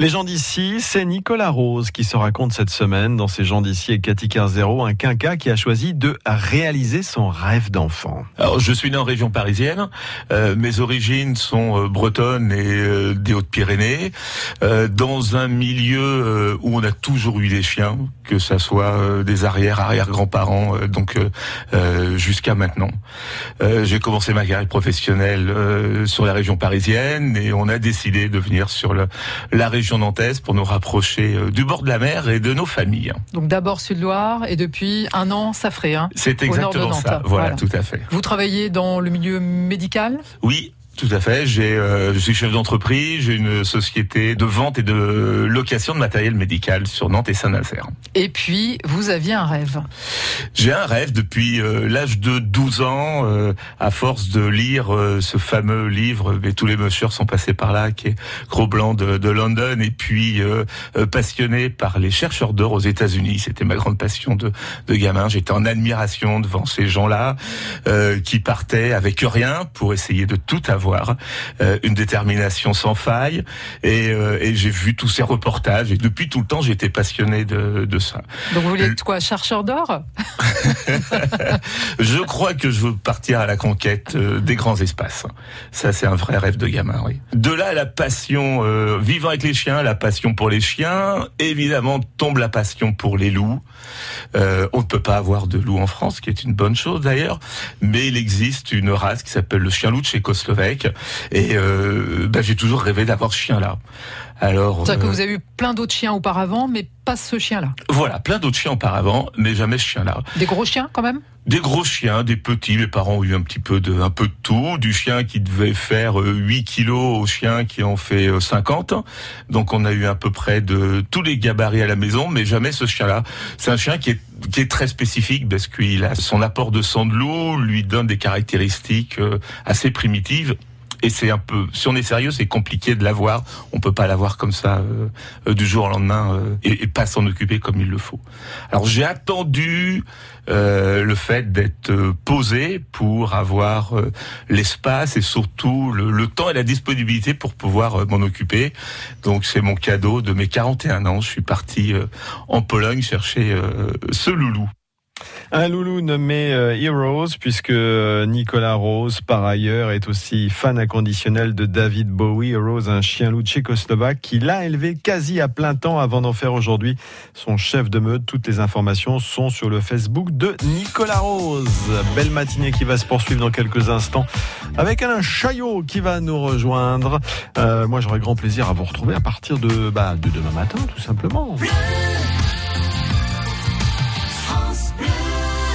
Les gens d'ici, c'est Nicolas Rose qui se raconte cette semaine dans ces gens d'ici et Cathy Zéro, un quinca qui a choisi de réaliser son rêve d'enfant. Alors, je suis né en région parisienne. Euh, mes origines sont euh, bretonnes et euh, des Hautes-Pyrénées, dans un milieu où on a toujours eu des chiens, que ça soit des arrière arrière grands-parents, donc jusqu'à maintenant. J'ai commencé ma carrière professionnelle sur la région parisienne et on a décidé de venir sur le, la région région nantaise pour nous rapprocher euh, du bord de la mer et de nos familles. Donc d'abord Sud-Loire et depuis un an Safré. Hein, C'est exactement ça. Voilà, voilà, tout à fait. Vous travaillez dans le milieu médical? Oui, tout à fait. J'ai, euh, je suis chef d'entreprise. J'ai une société de vente et de location de matériel médical sur Nantes et Saint-Nazaire. Et puis, vous aviez un rêve. J'ai un rêve depuis euh, l'âge de 12 ans, euh, à force de lire ce fameux livre, mais tous les messieurs sont passés par là, qui est Gros Blanc de, de London, et puis passionné par les chercheurs d'or aux États-Unis. C'était ma grande passion de, de gamin. J'étais en admiration devant ces gens-là qui partaient avec rien pour essayer de tout avoir euh, une détermination sans faille. Et, euh, et j'ai vu tous ces reportages. Et depuis tout le temps, j'étais passionné de, de ça. Donc vous voulez être quoi, chercheur d'or? Je crois que je veux partir à la conquête euh, des grands espaces. Ça, c'est un vrai rêve de gamin, oui. De là, la passion, vivant avec les chiens, la passion pour les chiens. Évidemment, tombe la passion pour les loups. on ne peut pas avoir de loups en France, ce qui est une bonne chose d'ailleurs. Mais il existe une race qui s'appelle le chien loup tchécoslovaque et euh, bah, j'ai toujours rêvé d'avoir ce chien-là. Alors, c'est-à-dire que euh, vous avez eu plein d'autres chiens auparavant, mais pas ce chien-là. Voilà, plein d'autres chiens auparavant, mais jamais ce chien-là. Des gros chiens quand même? Des gros chiens, des petits. Mes parents ont eu un petit peu de, un peu de tout. Du chien qui devait faire 8 euh, kilos au chien qui en fait 50. Donc on a eu à peu près de tous les gabarits à la maison, mais jamais ce chien-là. C'est un chien qui est, qui est très spécifique parce qu'il a. Son apport de sang de loup lui donne des caractéristiques assez primitives et c'est un peu, si on est sérieux, c'est compliqué de l'avoir. On peut pas l'avoir comme ça euh, euh, du jour au lendemain euh, et, pas s'en occuper comme il le faut. Alors j'ai attendu le fait d'être posé pour avoir l'espace et surtout le, le, temps et la disponibilité pour pouvoir m'en occuper. Donc c'est mon cadeau de mes 41 ans. Je suis parti en Pologne chercher ce loulou. Un loulou nommé euh, Heroes, puisque euh, Nicolas Rose, par ailleurs, est aussi fan inconditionnel de David Bowie. Heroes, un chien loup tchécoslovaque qu'il a élevé quasi à plein temps avant d'en faire aujourd'hui son chef de meute. Toutes les informations sont sur le Facebook de Nicolas Rose. Belle matinée qui va se poursuivre dans quelques instants avec Alain Chaillot qui va nous rejoindre. Euh, moi, j'aurai grand plaisir à vous retrouver à partir de, bah, de demain matin, tout simplement.